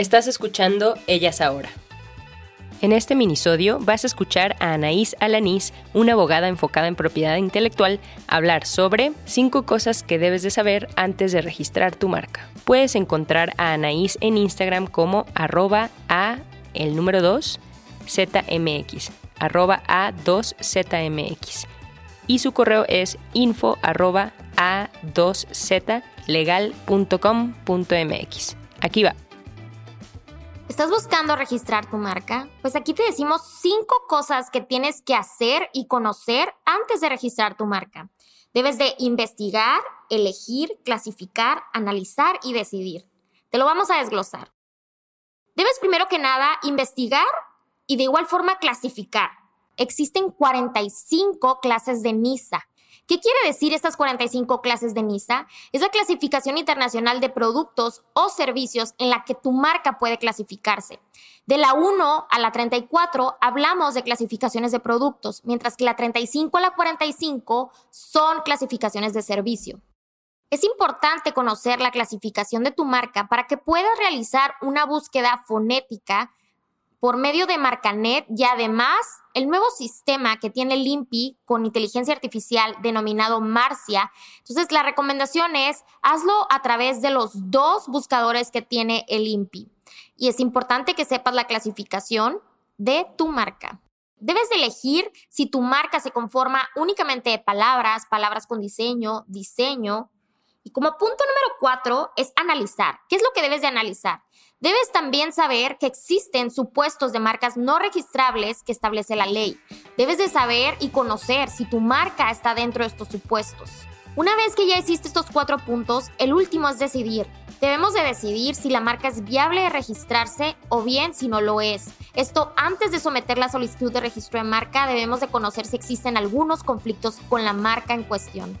Estás escuchando Ellas Ahora. En este minisodio vas a escuchar a Anaís Alanís, una abogada enfocada en propiedad intelectual, hablar sobre 5 cosas que debes de saber antes de registrar tu marca. Puedes encontrar a Anaís en Instagram como arroba a el número 2 ZMX, arroba A2ZMX. Y su correo es info arroba A2Zlegal.com.mx. Aquí va. ¿Estás buscando registrar tu marca? Pues aquí te decimos cinco cosas que tienes que hacer y conocer antes de registrar tu marca. Debes de investigar, elegir, clasificar, analizar y decidir. Te lo vamos a desglosar. Debes primero que nada investigar y de igual forma clasificar. Existen 45 clases de NISA. ¿Qué quiere decir estas 45 clases de NISA? Es la clasificación internacional de productos o servicios en la que tu marca puede clasificarse. De la 1 a la 34 hablamos de clasificaciones de productos, mientras que la 35 a la 45 son clasificaciones de servicio. Es importante conocer la clasificación de tu marca para que puedas realizar una búsqueda fonética por medio de Marcanet y además el nuevo sistema que tiene el INPI con inteligencia artificial denominado Marcia. Entonces la recomendación es hazlo a través de los dos buscadores que tiene el INPI. Y es importante que sepas la clasificación de tu marca. Debes de elegir si tu marca se conforma únicamente de palabras, palabras con diseño, diseño. Y como punto número cuatro es analizar. ¿Qué es lo que debes de analizar? Debes también saber que existen supuestos de marcas no registrables que establece la ley. Debes de saber y conocer si tu marca está dentro de estos supuestos. Una vez que ya hiciste estos cuatro puntos, el último es decidir. Debemos de decidir si la marca es viable de registrarse o bien si no lo es. Esto antes de someter la solicitud de registro de marca debemos de conocer si existen algunos conflictos con la marca en cuestión.